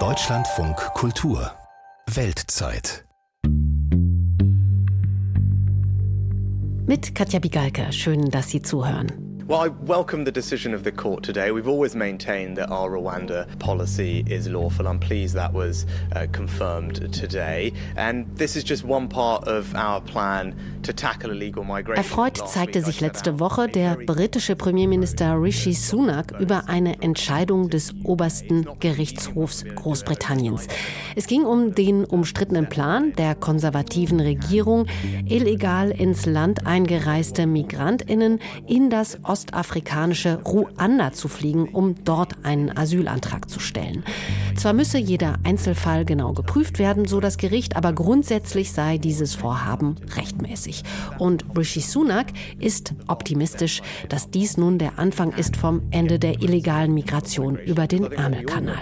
Deutschlandfunk Kultur. Weltzeit. Mit Katja Bigalka, schön, dass Sie zuhören. Well, I welcome the decision of the court today. We've always maintained that our Rwanda policy is lawful. I'm pleased that was uh, confirmed today. And this is just one part of our plan to tackle illegal migration. Erfreut zeigte sich letzte Woche der britische Premierminister Rishi Sunak über eine Entscheidung des obersten Gerichtshofs Großbritanniens. Es ging um den umstrittenen Plan der konservativen Regierung, illegal ins Land eingereiste Migrantinnen in das ostafrikanische Ruanda zu fliegen, um dort einen Asylantrag zu stellen. Zwar müsse jeder Einzelfall genau geprüft werden, so das Gericht, aber grundsätzlich sei dieses Vorhaben rechtmäßig. Und Rishi Sunak ist optimistisch, dass dies nun der Anfang ist vom Ende der illegalen Migration über den Ärmelkanal.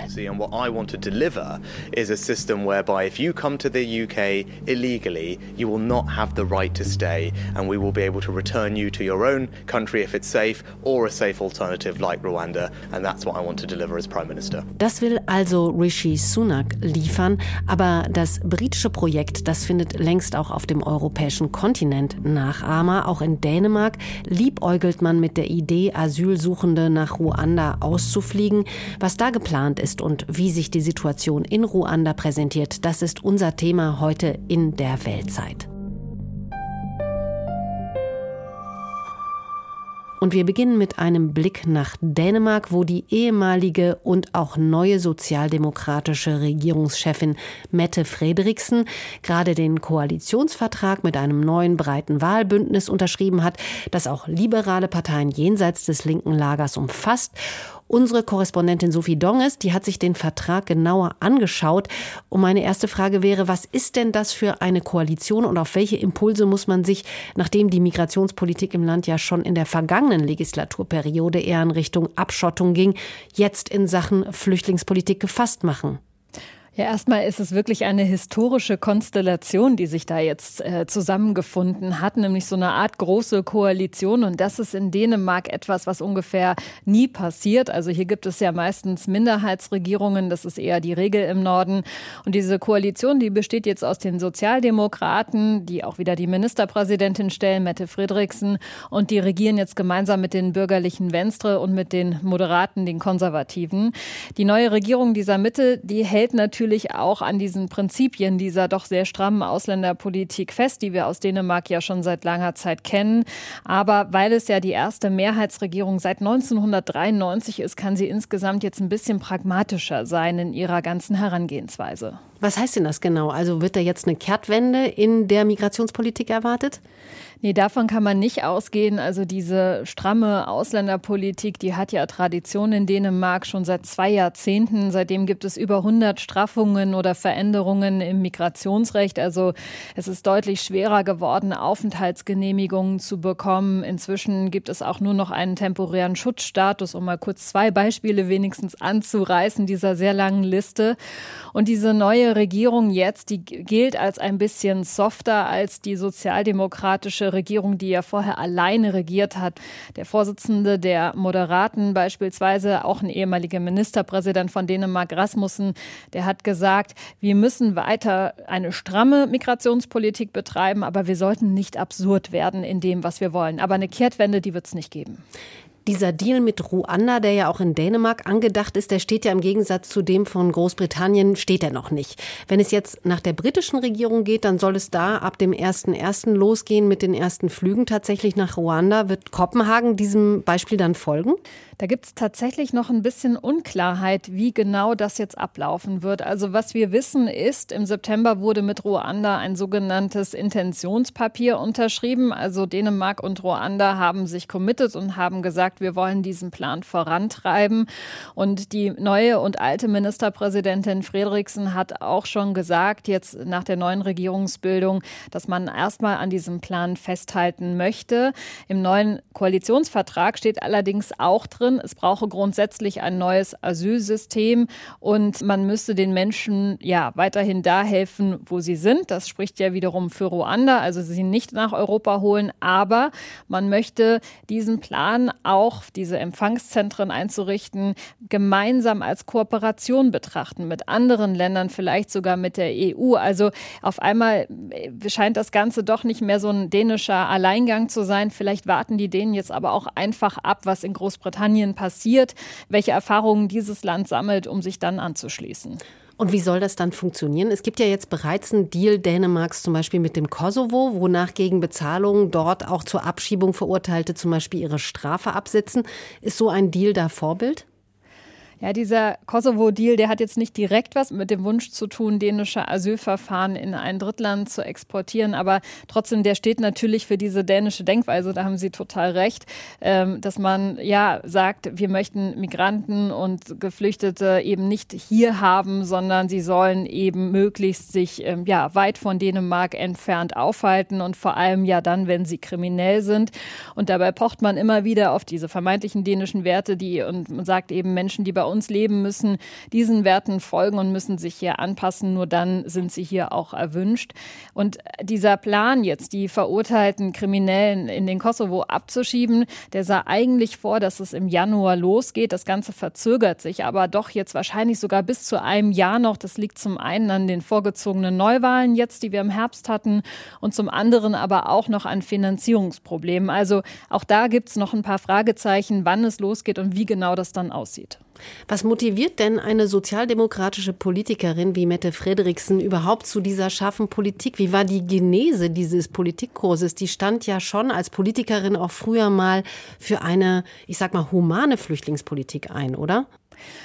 illegally, you will not have the right to stay, and we will be able to return you to your own country if it's safe safe or a safe alternative like Rwanda. And that's what I want to deliver as Prime Minister. Das will also Rishi Sunak liefern. Aber das britische Projekt, das findet längst auch auf dem europäischen Kontinent Nachahmer. Auch in Dänemark liebäugelt man mit der Idee, Asylsuchende nach Ruanda auszufliegen. Was da geplant ist und wie sich die Situation in Ruanda präsentiert, das ist unser Thema heute in der Weltzeit. Und wir beginnen mit einem Blick nach Dänemark, wo die ehemalige und auch neue sozialdemokratische Regierungschefin Mette Frederiksen gerade den Koalitionsvertrag mit einem neuen breiten Wahlbündnis unterschrieben hat, das auch liberale Parteien jenseits des linken Lagers umfasst. Unsere Korrespondentin Sophie Donges, die hat sich den Vertrag genauer angeschaut. Und meine erste Frage wäre, was ist denn das für eine Koalition und auf welche Impulse muss man sich, nachdem die Migrationspolitik im Land ja schon in der vergangenen Legislaturperiode eher in Richtung Abschottung ging, jetzt in Sachen Flüchtlingspolitik gefasst machen? Ja, erstmal ist es wirklich eine historische Konstellation, die sich da jetzt äh, zusammengefunden hat, nämlich so eine Art große Koalition. Und das ist in Dänemark etwas, was ungefähr nie passiert. Also hier gibt es ja meistens Minderheitsregierungen, das ist eher die Regel im Norden. Und diese Koalition, die besteht jetzt aus den Sozialdemokraten, die auch wieder die Ministerpräsidentin stellen, Mette Friedrichsen, und die regieren jetzt gemeinsam mit den bürgerlichen Venstre und mit den Moderaten, den Konservativen. Die neue Regierung dieser Mitte, die hält natürlich natürlich auch an diesen Prinzipien dieser doch sehr strammen Ausländerpolitik fest, die wir aus Dänemark ja schon seit langer Zeit kennen. Aber weil es ja die erste Mehrheitsregierung seit 1993 ist, kann sie insgesamt jetzt ein bisschen pragmatischer sein in ihrer ganzen Herangehensweise. Was heißt denn das genau? Also wird da jetzt eine Kehrtwende in der Migrationspolitik erwartet? Nee, davon kann man nicht ausgehen. Also diese stramme Ausländerpolitik, die hat ja Tradition in Dänemark schon seit zwei Jahrzehnten. Seitdem gibt es über 100 Straffungen oder Veränderungen im Migrationsrecht. Also es ist deutlich schwerer geworden, Aufenthaltsgenehmigungen zu bekommen. Inzwischen gibt es auch nur noch einen temporären Schutzstatus, um mal kurz zwei Beispiele wenigstens anzureißen dieser sehr langen Liste. Und diese neue Regierung jetzt, die gilt als ein bisschen softer als die sozialdemokratische Regierung, die ja vorher alleine regiert hat. Der Vorsitzende der Moderaten beispielsweise, auch ein ehemaliger Ministerpräsident von Dänemark, Rasmussen, der hat gesagt, wir müssen weiter eine stramme Migrationspolitik betreiben, aber wir sollten nicht absurd werden in dem, was wir wollen. Aber eine Kehrtwende, die wird es nicht geben. Dieser Deal mit Ruanda, der ja auch in Dänemark angedacht ist, der steht ja im Gegensatz zu dem von Großbritannien, steht er noch nicht. Wenn es jetzt nach der britischen Regierung geht, dann soll es da ab dem 1.1. losgehen mit den ersten Flügen tatsächlich nach Ruanda. Wird Kopenhagen diesem Beispiel dann folgen? Da gibt es tatsächlich noch ein bisschen Unklarheit, wie genau das jetzt ablaufen wird. Also was wir wissen ist, im September wurde mit Ruanda ein sogenanntes Intentionspapier unterschrieben. Also Dänemark und Ruanda haben sich committed und haben gesagt, wir wollen diesen Plan vorantreiben. Und die neue und alte Ministerpräsidentin Frederiksen hat auch schon gesagt, jetzt nach der neuen Regierungsbildung, dass man erstmal an diesem Plan festhalten möchte. Im neuen Koalitionsvertrag steht allerdings auch drin, ändern. Es brauche grundsätzlich ein neues Asylsystem und man müsste den Menschen ja weiterhin da helfen, wo sie sind. Das spricht ja wiederum für Ruanda, also sie nicht nach Europa holen, aber man möchte diesen Plan auch, diese Empfangszentren einzurichten, gemeinsam als Kooperation betrachten mit anderen Ländern, vielleicht sogar mit der EU. Also auf einmal scheint das Ganze doch nicht mehr so ein dänischer Alleingang zu sein. Vielleicht warten die Dänen jetzt aber auch einfach ab, was in Großbritannien passiert, welche Erfahrungen dieses Land sammelt, um sich dann anzuschließen. Und wie soll das dann funktionieren? Es gibt ja jetzt bereits einen Deal Dänemarks zum Beispiel mit dem Kosovo, wonach gegen Bezahlung dort auch zur Abschiebung Verurteilte zum Beispiel ihre Strafe absitzen. Ist so ein Deal da Vorbild? Ja, dieser Kosovo-Deal, der hat jetzt nicht direkt was mit dem Wunsch zu tun, dänische Asylverfahren in ein Drittland zu exportieren, aber trotzdem, der steht natürlich für diese dänische Denkweise, da haben Sie total recht, ähm, dass man ja sagt, wir möchten Migranten und Geflüchtete eben nicht hier haben, sondern sie sollen eben möglichst sich ähm, ja weit von Dänemark entfernt aufhalten und vor allem ja dann, wenn sie kriminell sind. Und dabei pocht man immer wieder auf diese vermeintlichen dänischen Werte, die und man sagt eben Menschen, die bei uns leben, müssen diesen Werten folgen und müssen sich hier anpassen. Nur dann sind sie hier auch erwünscht. Und dieser Plan jetzt, die verurteilten Kriminellen in den Kosovo abzuschieben, der sah eigentlich vor, dass es im Januar losgeht. Das Ganze verzögert sich aber doch jetzt wahrscheinlich sogar bis zu einem Jahr noch. Das liegt zum einen an den vorgezogenen Neuwahlen jetzt, die wir im Herbst hatten, und zum anderen aber auch noch an Finanzierungsproblemen. Also auch da gibt es noch ein paar Fragezeichen, wann es losgeht und wie genau das dann aussieht. Was motiviert denn eine sozialdemokratische Politikerin wie Mette Frederiksen überhaupt zu dieser scharfen Politik? Wie war die Genese dieses Politikkurses? Die stand ja schon als Politikerin auch früher mal für eine, ich sag mal, humane Flüchtlingspolitik ein, oder?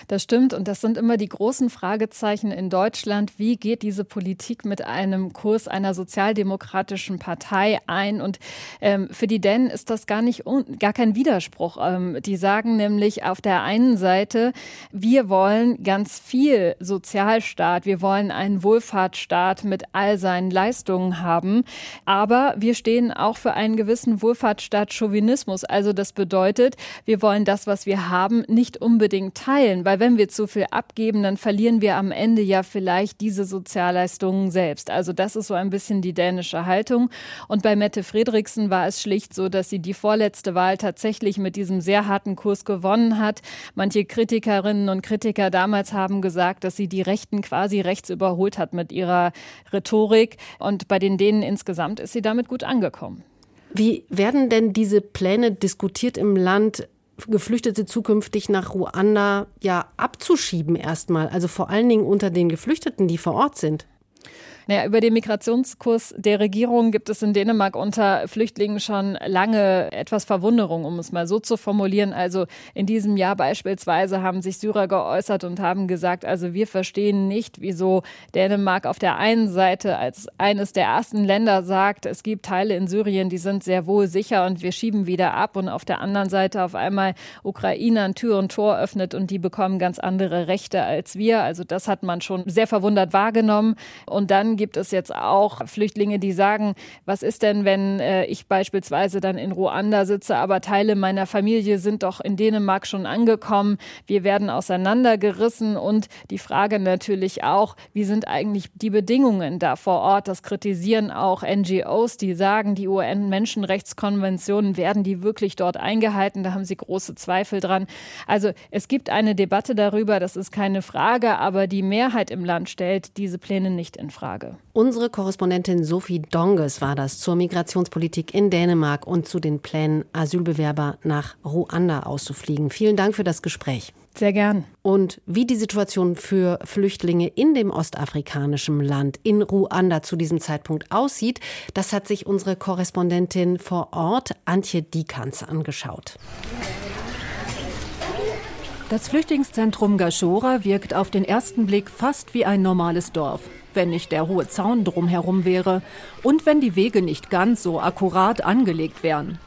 Das stimmt und das sind immer die großen Fragezeichen in Deutschland. Wie geht diese Politik mit einem Kurs einer sozialdemokratischen Partei ein? Und ähm, für die Dänen ist das gar nicht gar kein Widerspruch. Ähm, die sagen nämlich auf der einen Seite, wir wollen ganz viel Sozialstaat, wir wollen einen Wohlfahrtsstaat mit all seinen Leistungen haben, aber wir stehen auch für einen gewissen Wohlfahrtsstaat Chauvinismus. Also das bedeutet, wir wollen das, was wir haben, nicht unbedingt teilen teilen, weil wenn wir zu viel abgeben, dann verlieren wir am Ende ja vielleicht diese Sozialleistungen selbst. Also das ist so ein bisschen die dänische Haltung. Und bei Mette Fredriksen war es schlicht so, dass sie die vorletzte Wahl tatsächlich mit diesem sehr harten Kurs gewonnen hat. Manche Kritikerinnen und Kritiker damals haben gesagt, dass sie die Rechten quasi rechts überholt hat mit ihrer Rhetorik. Und bei den Dänen insgesamt ist sie damit gut angekommen. Wie werden denn diese Pläne diskutiert im Land? Geflüchtete zukünftig nach Ruanda ja abzuschieben erstmal, also vor allen Dingen unter den Geflüchteten, die vor Ort sind? Naja, über den Migrationskurs der Regierung gibt es in Dänemark unter Flüchtlingen schon lange etwas Verwunderung, um es mal so zu formulieren. Also in diesem Jahr beispielsweise haben sich Syrer geäußert und haben gesagt, also wir verstehen nicht, wieso Dänemark auf der einen Seite als eines der ersten Länder sagt, es gibt Teile in Syrien, die sind sehr wohl sicher und wir schieben wieder ab und auf der anderen Seite auf einmal Ukrainern Tür und Tor öffnet und die bekommen ganz andere Rechte als wir. Also das hat man schon sehr verwundert wahrgenommen. Und dann gibt es jetzt auch Flüchtlinge, die sagen, was ist denn, wenn äh, ich beispielsweise dann in Ruanda sitze, aber Teile meiner Familie sind doch in Dänemark schon angekommen. Wir werden auseinandergerissen und die Frage natürlich auch, wie sind eigentlich die Bedingungen da vor Ort? Das kritisieren auch NGOs, die sagen, die UN-Menschenrechtskonventionen werden die wirklich dort eingehalten. Da haben sie große Zweifel dran. Also es gibt eine Debatte darüber, das ist keine Frage, aber die Mehrheit im Land stellt diese Pläne nicht in Frage. Frage. Unsere Korrespondentin Sophie Donges war das zur Migrationspolitik in Dänemark und zu den Plänen, Asylbewerber nach Ruanda auszufliegen. Vielen Dank für das Gespräch. Sehr gern. Und wie die Situation für Flüchtlinge in dem ostafrikanischen Land, in Ruanda zu diesem Zeitpunkt aussieht, das hat sich unsere Korrespondentin vor Ort, Antje Dikans, angeschaut. Das Flüchtlingszentrum Gashora wirkt auf den ersten Blick fast wie ein normales Dorf wenn nicht der hohe Zaun drumherum wäre und wenn die Wege nicht ganz so akkurat angelegt wären.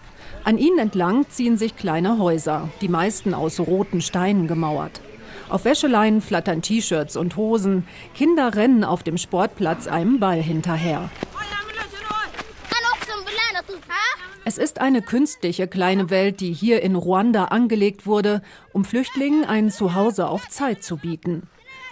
An ihnen entlang ziehen sich kleine Häuser, die meisten aus roten Steinen gemauert. Auf Wäscheleinen flattern T-Shirts und Hosen. Kinder rennen auf dem Sportplatz einem Ball hinterher. Es ist eine künstliche kleine Welt, die hier in Ruanda angelegt wurde, um Flüchtlingen ein Zuhause auf Zeit zu bieten.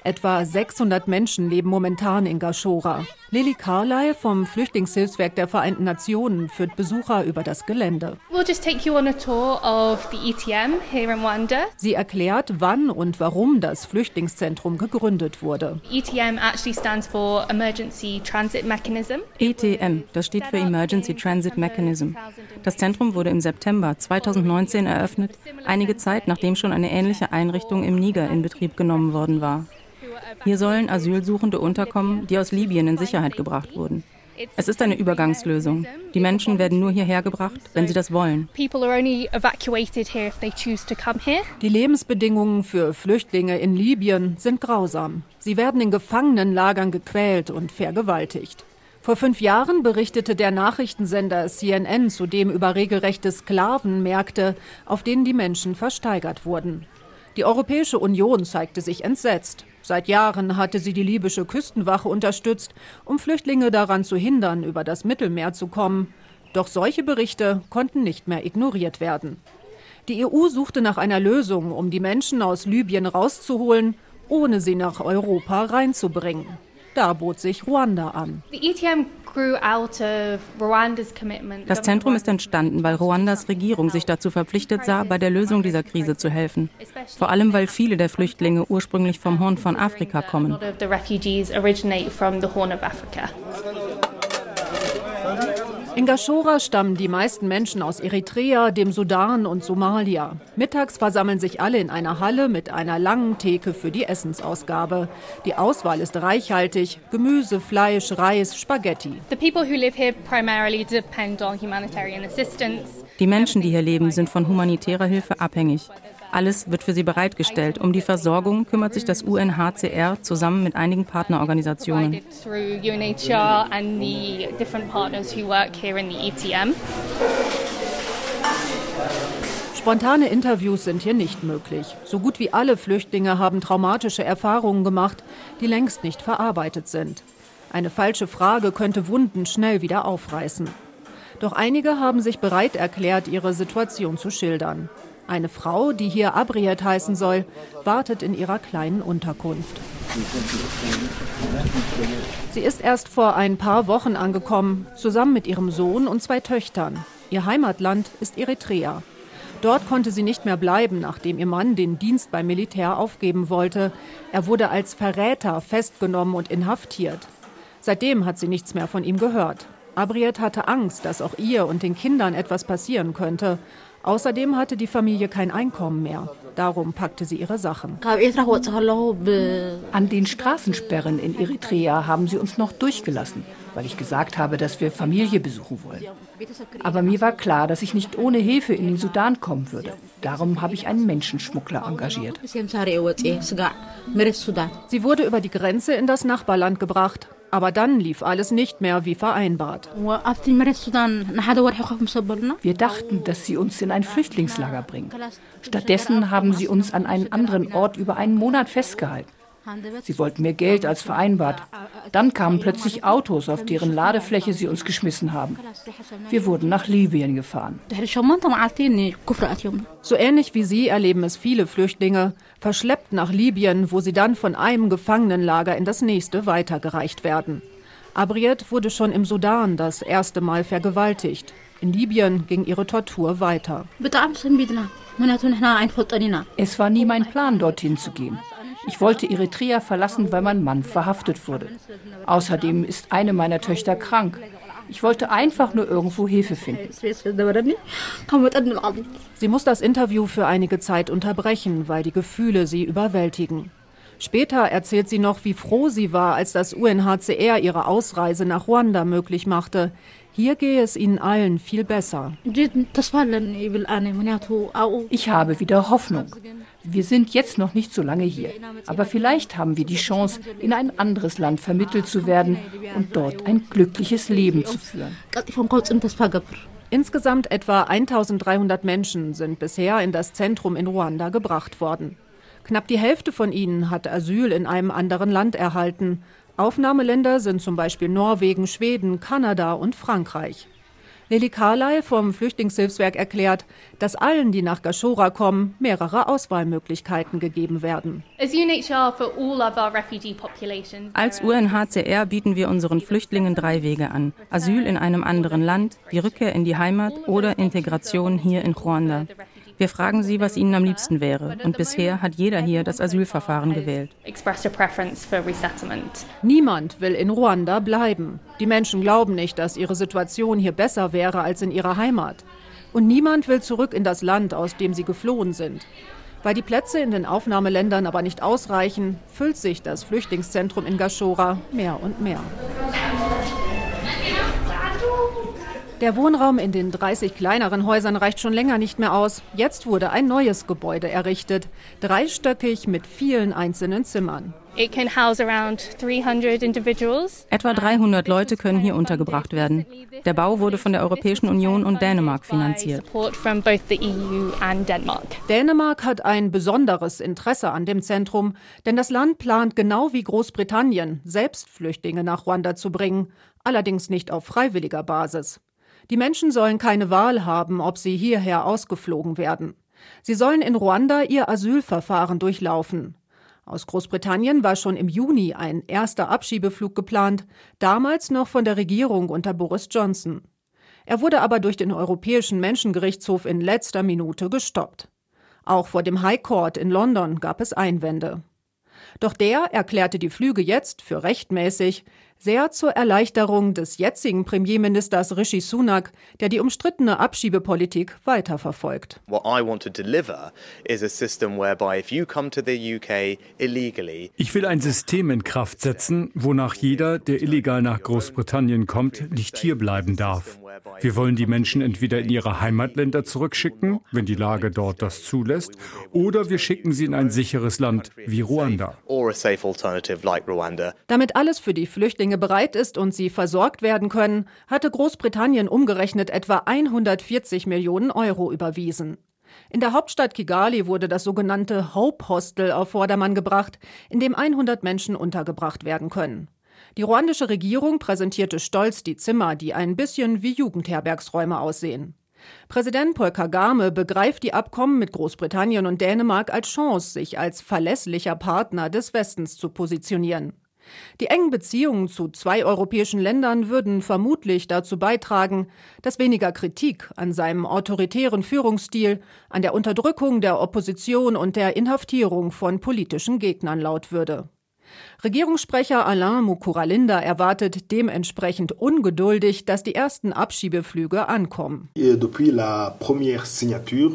Etwa 600 Menschen leben momentan in Gashora. Lili Carlyle vom Flüchtlingshilfswerk der Vereinten Nationen führt Besucher über das Gelände. We'll just take you on a tour of the ETM here in Rwanda. Sie erklärt, wann und warum das Flüchtlingszentrum gegründet wurde. ETM actually stands for Emergency Transit Mechanism. ETM, das steht für Emergency Transit Mechanism. Das Zentrum wurde im September 2019 eröffnet, einige Zeit nachdem schon eine ähnliche Einrichtung im Niger in Betrieb genommen worden war. Hier sollen Asylsuchende unterkommen, die aus Libyen in Sicherheit gebracht wurden. Es ist eine Übergangslösung. Die Menschen werden nur hierher gebracht, wenn sie das wollen. Die Lebensbedingungen für Flüchtlinge in Libyen sind grausam. Sie werden in Gefangenenlagern gequält und vergewaltigt. Vor fünf Jahren berichtete der Nachrichtensender CNN zudem über regelrechte Sklavenmärkte, auf denen die Menschen versteigert wurden. Die Europäische Union zeigte sich entsetzt. Seit Jahren hatte sie die libysche Küstenwache unterstützt, um Flüchtlinge daran zu hindern, über das Mittelmeer zu kommen. Doch solche Berichte konnten nicht mehr ignoriert werden. Die EU suchte nach einer Lösung, um die Menschen aus Libyen rauszuholen, ohne sie nach Europa reinzubringen. Da bot sich Ruanda an. The ETM das Zentrum ist entstanden, weil Ruandas Regierung sich dazu verpflichtet sah, bei der Lösung dieser Krise zu helfen. Vor allem, weil viele der Flüchtlinge ursprünglich vom Horn von Afrika kommen. In Gashora stammen die meisten Menschen aus Eritrea, dem Sudan und Somalia. Mittags versammeln sich alle in einer Halle mit einer langen Theke für die Essensausgabe. Die Auswahl ist reichhaltig: Gemüse, Fleisch, Reis, Spaghetti. Die Menschen, die hier leben, sind von humanitärer Hilfe abhängig. Alles wird für sie bereitgestellt. Um die Versorgung kümmert sich das UNHCR zusammen mit einigen Partnerorganisationen. E Spontane Interviews sind hier nicht möglich. So gut wie alle Flüchtlinge haben traumatische Erfahrungen gemacht, die längst nicht verarbeitet sind. Eine falsche Frage könnte Wunden schnell wieder aufreißen. Doch einige haben sich bereit erklärt, ihre Situation zu schildern. Eine Frau, die hier Abriet heißen soll, wartet in ihrer kleinen Unterkunft. Sie ist erst vor ein paar Wochen angekommen, zusammen mit ihrem Sohn und zwei Töchtern. Ihr Heimatland ist Eritrea. Dort konnte sie nicht mehr bleiben, nachdem ihr Mann den Dienst beim Militär aufgeben wollte. Er wurde als Verräter festgenommen und inhaftiert. Seitdem hat sie nichts mehr von ihm gehört. Abriet hatte Angst, dass auch ihr und den Kindern etwas passieren könnte. Außerdem hatte die Familie kein Einkommen mehr. Darum packte sie ihre Sachen. An den Straßensperren in Eritrea haben sie uns noch durchgelassen, weil ich gesagt habe, dass wir Familie besuchen wollen. Aber mir war klar, dass ich nicht ohne Hilfe in den Sudan kommen würde. Darum habe ich einen Menschenschmuggler engagiert. Sie wurde über die Grenze in das Nachbarland gebracht. Aber dann lief alles nicht mehr wie vereinbart. Wir dachten, dass sie uns in ein Flüchtlingslager bringen. Stattdessen haben sie uns an einen anderen Ort über einen Monat festgehalten. Sie wollten mehr Geld als vereinbart. Dann kamen plötzlich Autos, auf deren Ladefläche sie uns geschmissen haben. Wir wurden nach Libyen gefahren. So ähnlich wie Sie erleben es viele Flüchtlinge, verschleppt nach Libyen, wo sie dann von einem Gefangenenlager in das nächste weitergereicht werden. Abriet wurde schon im Sudan das erste Mal vergewaltigt. In Libyen ging ihre Tortur weiter. Es war nie mein Plan, dorthin zu gehen. Ich wollte Eritrea verlassen, weil mein Mann verhaftet wurde. Außerdem ist eine meiner Töchter krank. Ich wollte einfach nur irgendwo Hilfe finden. Sie muss das Interview für einige Zeit unterbrechen, weil die Gefühle sie überwältigen. Später erzählt sie noch, wie froh sie war, als das UNHCR ihre Ausreise nach Ruanda möglich machte. Hier gehe es ihnen allen viel besser. Ich habe wieder Hoffnung. Wir sind jetzt noch nicht so lange hier, aber vielleicht haben wir die Chance, in ein anderes Land vermittelt zu werden und dort ein glückliches Leben zu führen. Insgesamt etwa 1300 Menschen sind bisher in das Zentrum in Ruanda gebracht worden. Knapp die Hälfte von ihnen hat Asyl in einem anderen Land erhalten. Aufnahmeländer sind zum Beispiel Norwegen, Schweden, Kanada und Frankreich. Lili Carlyle vom Flüchtlingshilfswerk erklärt, dass allen, die nach Gashora kommen, mehrere Auswahlmöglichkeiten gegeben werden. Als UNHCR bieten wir unseren Flüchtlingen drei Wege an. Asyl in einem anderen Land, die Rückkehr in die Heimat oder Integration hier in Ruanda. Wir fragen sie, was ihnen am liebsten wäre. Und bisher hat jeder hier das Asylverfahren gewählt. Niemand will in Ruanda bleiben. Die Menschen glauben nicht, dass ihre Situation hier besser wäre als in ihrer Heimat. Und niemand will zurück in das Land, aus dem sie geflohen sind. Weil die Plätze in den Aufnahmeländern aber nicht ausreichen, füllt sich das Flüchtlingszentrum in Gashora mehr und mehr. Der Wohnraum in den 30 kleineren Häusern reicht schon länger nicht mehr aus. Jetzt wurde ein neues Gebäude errichtet, dreistöckig mit vielen einzelnen Zimmern. Etwa 300 Leute können hier untergebracht werden. Der Bau wurde von der Europäischen Union und Dänemark finanziert. E Dänemark hat ein besonderes Interesse an dem Zentrum, denn das Land plant genau wie Großbritannien, selbst Flüchtlinge nach Ruanda zu bringen, allerdings nicht auf freiwilliger Basis. Die Menschen sollen keine Wahl haben, ob sie hierher ausgeflogen werden. Sie sollen in Ruanda ihr Asylverfahren durchlaufen. Aus Großbritannien war schon im Juni ein erster Abschiebeflug geplant, damals noch von der Regierung unter Boris Johnson. Er wurde aber durch den Europäischen Menschengerichtshof in letzter Minute gestoppt. Auch vor dem High Court in London gab es Einwände. Doch der erklärte die Flüge jetzt für rechtmäßig, sehr zur Erleichterung des jetzigen Premierministers Rishi Sunak, der die umstrittene Abschiebepolitik weiterverfolgt. Ich will ein System in Kraft setzen, wonach jeder, der illegal nach Großbritannien kommt, nicht hierbleiben darf. Wir wollen die Menschen entweder in ihre Heimatländer zurückschicken, wenn die Lage dort das zulässt, oder wir schicken sie in ein sicheres Land wie Ruanda. Damit alles für die Flüchtlinge bereit ist und sie versorgt werden können, hatte Großbritannien umgerechnet etwa 140 Millionen Euro überwiesen. In der Hauptstadt Kigali wurde das sogenannte Hope Hostel auf Vordermann gebracht, in dem 100 Menschen untergebracht werden können. Die ruandische Regierung präsentierte stolz die Zimmer, die ein bisschen wie Jugendherbergsräume aussehen. Präsident Paul Kagame begreift die Abkommen mit Großbritannien und Dänemark als Chance, sich als verlässlicher Partner des Westens zu positionieren. Die engen Beziehungen zu zwei europäischen Ländern würden vermutlich dazu beitragen, dass weniger Kritik an seinem autoritären Führungsstil, an der Unterdrückung der Opposition und der Inhaftierung von politischen Gegnern laut würde. Regierungssprecher Alain Mukuralinda erwartet dementsprechend ungeduldig, dass die ersten Abschiebeflüge ankommen. Depuis la première signature,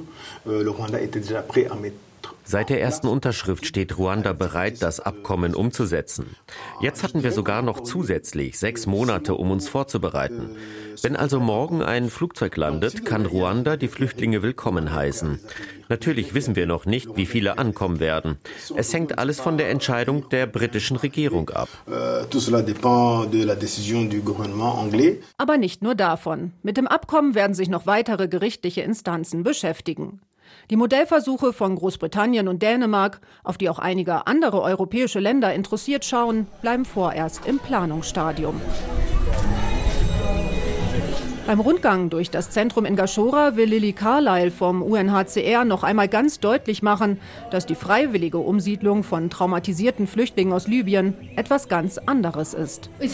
euh, le Rwanda était déjà prêt à mettre Seit der ersten Unterschrift steht Ruanda bereit, das Abkommen umzusetzen. Jetzt hatten wir sogar noch zusätzlich sechs Monate, um uns vorzubereiten. Wenn also morgen ein Flugzeug landet, kann Ruanda die Flüchtlinge willkommen heißen. Natürlich wissen wir noch nicht, wie viele ankommen werden. Es hängt alles von der Entscheidung der britischen Regierung ab. Aber nicht nur davon. Mit dem Abkommen werden sich noch weitere gerichtliche Instanzen beschäftigen. Die Modellversuche von Großbritannien und Dänemark, auf die auch einige andere europäische Länder interessiert schauen, bleiben vorerst im Planungsstadium. Beim Rundgang durch das Zentrum in Gashora will Lily Carlyle vom UNHCR noch einmal ganz deutlich machen, dass die freiwillige Umsiedlung von traumatisierten Flüchtlingen aus Libyen etwas ganz anderes ist. E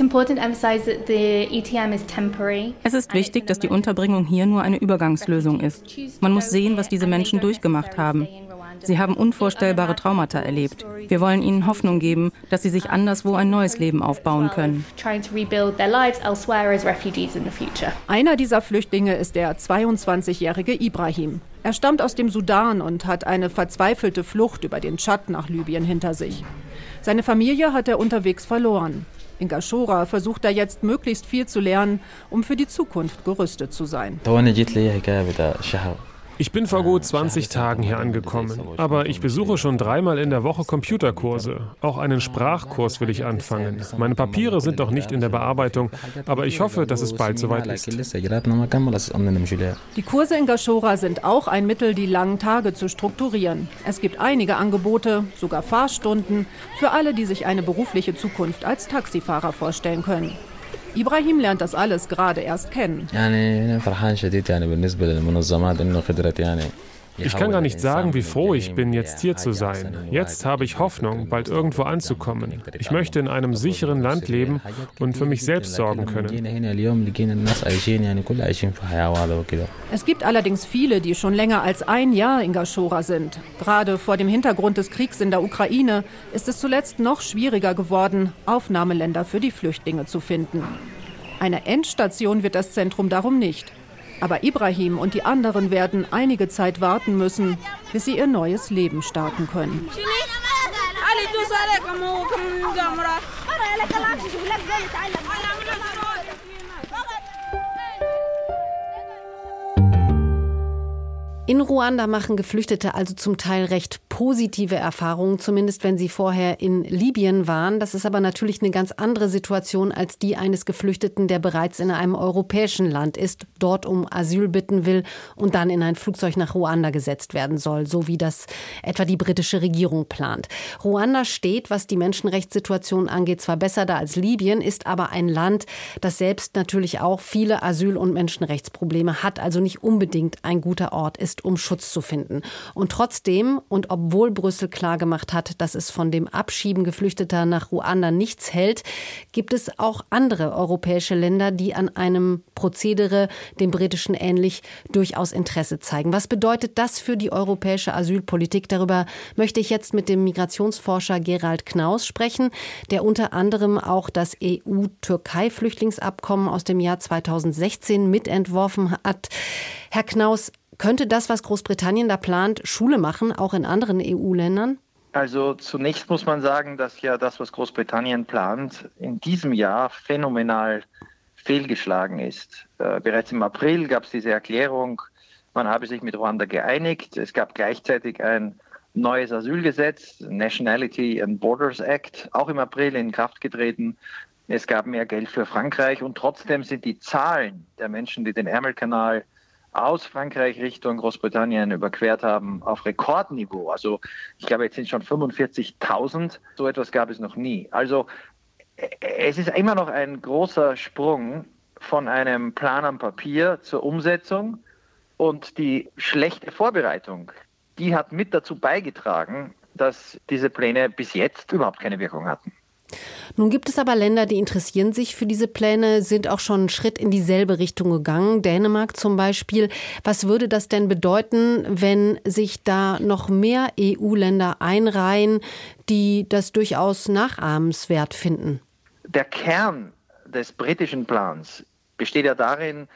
es ist wichtig, dass die Unterbringung hier nur eine Übergangslösung ist. Man muss sehen, was diese Menschen durchgemacht haben. Sie haben unvorstellbare Traumata erlebt. Wir wollen ihnen Hoffnung geben, dass sie sich anderswo ein neues Leben aufbauen können. Einer dieser Flüchtlinge ist der 22-jährige Ibrahim. Er stammt aus dem Sudan und hat eine verzweifelte Flucht über den Tschad nach Libyen hinter sich. Seine Familie hat er unterwegs verloren. In Gashora versucht er jetzt möglichst viel zu lernen, um für die Zukunft gerüstet zu sein. Ich bin vor gut 20 Tagen hier angekommen, aber ich besuche schon dreimal in der Woche Computerkurse. Auch einen Sprachkurs will ich anfangen. Meine Papiere sind noch nicht in der Bearbeitung, aber ich hoffe, dass es bald soweit ist. Die Kurse in Gashora sind auch ein Mittel, die langen Tage zu strukturieren. Es gibt einige Angebote, sogar Fahrstunden, für alle, die sich eine berufliche Zukunft als Taxifahrer vorstellen können. Ibrahim lernt das alles gerade erst kennen. Ich kann gar nicht sagen, wie froh ich bin, jetzt hier zu sein. Jetzt habe ich Hoffnung, bald irgendwo anzukommen. Ich möchte in einem sicheren Land leben und für mich selbst sorgen können. Es gibt allerdings viele, die schon länger als ein Jahr in Gashora sind. Gerade vor dem Hintergrund des Kriegs in der Ukraine ist es zuletzt noch schwieriger geworden, Aufnahmeländer für die Flüchtlinge zu finden. Eine Endstation wird das Zentrum darum nicht. Aber Ibrahim und die anderen werden einige Zeit warten müssen, bis sie ihr neues Leben starten können. In Ruanda machen Geflüchtete also zum Teil recht positive Erfahrungen, zumindest wenn sie vorher in Libyen waren. Das ist aber natürlich eine ganz andere Situation als die eines Geflüchteten, der bereits in einem europäischen Land ist, dort um Asyl bitten will und dann in ein Flugzeug nach Ruanda gesetzt werden soll, so wie das etwa die britische Regierung plant. Ruanda steht, was die Menschenrechtssituation angeht, zwar besser da als Libyen, ist aber ein Land, das selbst natürlich auch viele Asyl- und Menschenrechtsprobleme hat, also nicht unbedingt ein guter Ort ist um Schutz zu finden. Und trotzdem, und obwohl Brüssel klargemacht hat, dass es von dem Abschieben Geflüchteter nach Ruanda nichts hält, gibt es auch andere europäische Länder, die an einem Prozedere, dem britischen ähnlich, durchaus Interesse zeigen. Was bedeutet das für die europäische Asylpolitik? Darüber möchte ich jetzt mit dem Migrationsforscher Gerald Knaus sprechen, der unter anderem auch das EU-Türkei-Flüchtlingsabkommen aus dem Jahr 2016 mitentworfen hat. Herr Knaus, könnte das, was Großbritannien da plant, Schule machen, auch in anderen EU-Ländern? Also zunächst muss man sagen, dass ja das, was Großbritannien plant, in diesem Jahr phänomenal fehlgeschlagen ist. Äh, bereits im April gab es diese Erklärung, man habe sich mit Ruanda geeinigt. Es gab gleichzeitig ein neues Asylgesetz, Nationality and Borders Act, auch im April in Kraft getreten. Es gab mehr Geld für Frankreich und trotzdem sind die Zahlen der Menschen, die den Ärmelkanal aus Frankreich Richtung Großbritannien überquert haben, auf Rekordniveau. Also ich glaube, jetzt sind schon 45.000. So etwas gab es noch nie. Also es ist immer noch ein großer Sprung von einem Plan am Papier zur Umsetzung. Und die schlechte Vorbereitung, die hat mit dazu beigetragen, dass diese Pläne bis jetzt überhaupt keine Wirkung hatten. Nun gibt es aber Länder, die interessieren sich für diese Pläne, sind auch schon einen Schritt in dieselbe Richtung gegangen. Dänemark zum Beispiel. Was würde das denn bedeuten, wenn sich da noch mehr EU-Länder einreihen, die das durchaus nachahmenswert finden? Der Kern des britischen Plans besteht ja darin,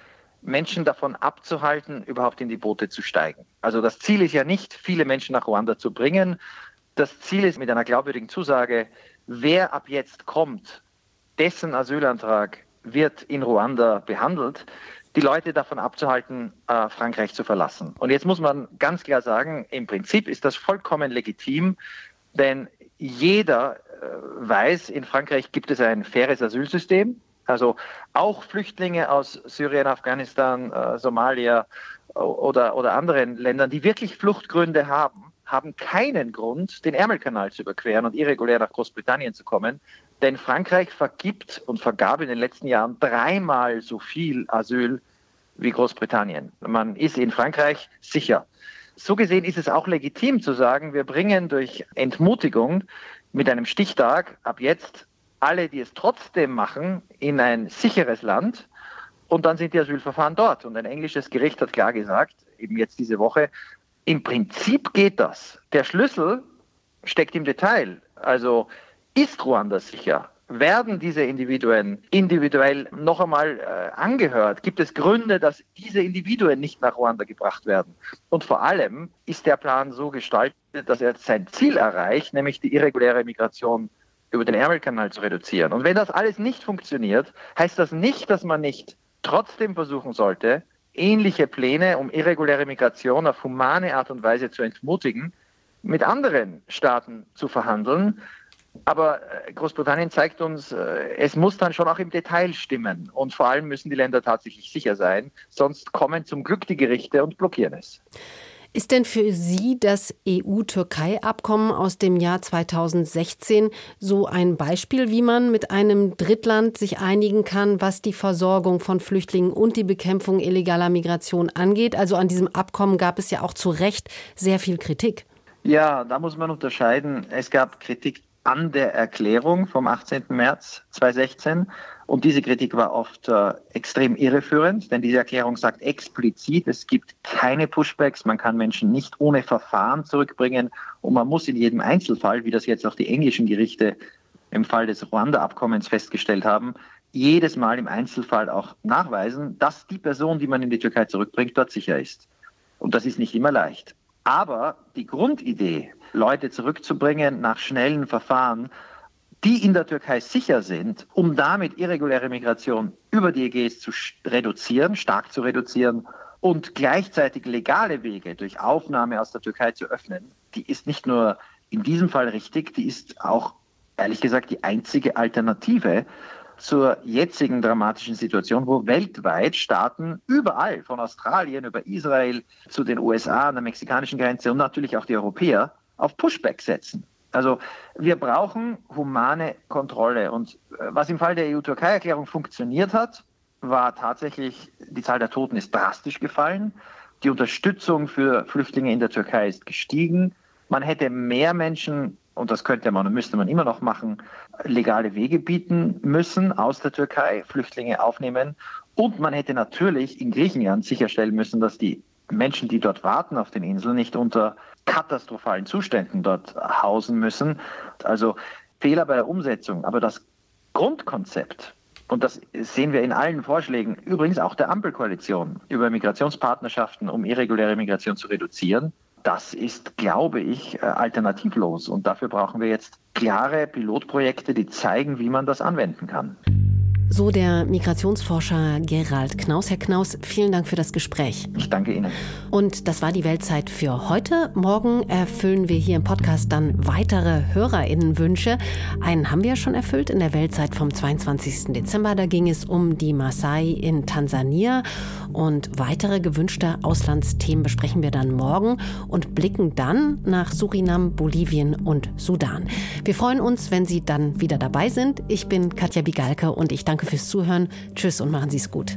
Menschen davon abzuhalten, überhaupt in die Boote zu steigen. Also das Ziel ist ja nicht, viele Menschen nach Ruanda zu bringen. Das Ziel ist mit einer glaubwürdigen Zusage, wer ab jetzt kommt, dessen Asylantrag wird in Ruanda behandelt, die Leute davon abzuhalten, äh, Frankreich zu verlassen. Und jetzt muss man ganz klar sagen, im Prinzip ist das vollkommen legitim, denn jeder äh, weiß, in Frankreich gibt es ein faires Asylsystem. Also auch Flüchtlinge aus Syrien, Afghanistan, äh, Somalia oder, oder anderen Ländern, die wirklich Fluchtgründe haben, haben keinen Grund, den Ärmelkanal zu überqueren und irregulär nach Großbritannien zu kommen. Denn Frankreich vergibt und vergab in den letzten Jahren dreimal so viel Asyl wie Großbritannien. Man ist in Frankreich sicher. So gesehen ist es auch legitim zu sagen, wir bringen durch Entmutigung mit einem Stichtag ab jetzt alle, die es trotzdem machen, in ein sicheres Land und dann sind die Asylverfahren dort. Und ein englisches Gericht hat klar gesagt, eben jetzt diese Woche, im Prinzip geht das. Der Schlüssel steckt im Detail. Also ist Ruanda sicher? Werden diese Individuen individuell noch einmal äh, angehört? Gibt es Gründe, dass diese Individuen nicht nach Ruanda gebracht werden? Und vor allem ist der Plan so gestaltet, dass er sein Ziel erreicht, nämlich die irreguläre Migration über den Ärmelkanal zu reduzieren. Und wenn das alles nicht funktioniert, heißt das nicht, dass man nicht trotzdem versuchen sollte, ähnliche Pläne, um irreguläre Migration auf humane Art und Weise zu entmutigen, mit anderen Staaten zu verhandeln. Aber äh, Großbritannien zeigt uns, äh, es muss dann schon auch im Detail stimmen. Und vor allem müssen die Länder tatsächlich sicher sein, sonst kommen zum Glück die Gerichte und blockieren es. Ist denn für Sie das EU-Türkei-Abkommen aus dem Jahr 2016 so ein Beispiel, wie man mit einem Drittland sich einigen kann, was die Versorgung von Flüchtlingen und die Bekämpfung illegaler Migration angeht? Also an diesem Abkommen gab es ja auch zu Recht sehr viel Kritik. Ja, da muss man unterscheiden. Es gab Kritik an der Erklärung vom 18. März 2016 und diese Kritik war oft äh, extrem irreführend, denn diese Erklärung sagt explizit, es gibt keine Pushbacks, man kann Menschen nicht ohne Verfahren zurückbringen und man muss in jedem Einzelfall, wie das jetzt auch die englischen Gerichte im Fall des Ruanda-Abkommens festgestellt haben, jedes Mal im Einzelfall auch nachweisen, dass die Person, die man in die Türkei zurückbringt, dort sicher ist. Und das ist nicht immer leicht. Aber die Grundidee, Leute zurückzubringen nach schnellen Verfahren, die in der Türkei sicher sind, um damit irreguläre Migration über die Ägäis zu reduzieren, stark zu reduzieren und gleichzeitig legale Wege durch Aufnahme aus der Türkei zu öffnen, die ist nicht nur in diesem Fall richtig, die ist auch, ehrlich gesagt, die einzige Alternative zur jetzigen dramatischen Situation, wo weltweit Staaten überall, von Australien über Israel zu den USA an der mexikanischen Grenze und natürlich auch die Europäer, auf Pushback setzen. Also wir brauchen humane Kontrolle. Und äh, was im Fall der EU-Türkei-Erklärung funktioniert hat, war tatsächlich, die Zahl der Toten ist drastisch gefallen. Die Unterstützung für Flüchtlinge in der Türkei ist gestiegen. Man hätte mehr Menschen, und das könnte man und müsste man immer noch machen, legale Wege bieten müssen aus der Türkei, Flüchtlinge aufnehmen. Und man hätte natürlich in Griechenland sicherstellen müssen, dass die Menschen, die dort warten auf den Inseln, nicht unter katastrophalen Zuständen dort hausen müssen. Also Fehler bei der Umsetzung. Aber das Grundkonzept, und das sehen wir in allen Vorschlägen, übrigens auch der Ampelkoalition, über Migrationspartnerschaften, um irreguläre Migration zu reduzieren, das ist, glaube ich, äh, alternativlos. Und dafür brauchen wir jetzt klare Pilotprojekte, die zeigen, wie man das anwenden kann. So der Migrationsforscher Gerald Knaus. Herr Knaus, vielen Dank für das Gespräch. Ich danke Ihnen. Und das war die Weltzeit für heute. Morgen erfüllen wir hier im Podcast dann weitere HörerInnenwünsche. Einen haben wir schon erfüllt in der Weltzeit vom 22. Dezember. Da ging es um die Maasai in Tansania. Und weitere gewünschte Auslandsthemen besprechen wir dann morgen und blicken dann nach Surinam, Bolivien und Sudan. Wir freuen uns, wenn Sie dann wieder dabei sind. Ich bin Katja Bigalke und ich danke fürs Zuhören. Tschüss und machen Sie es gut.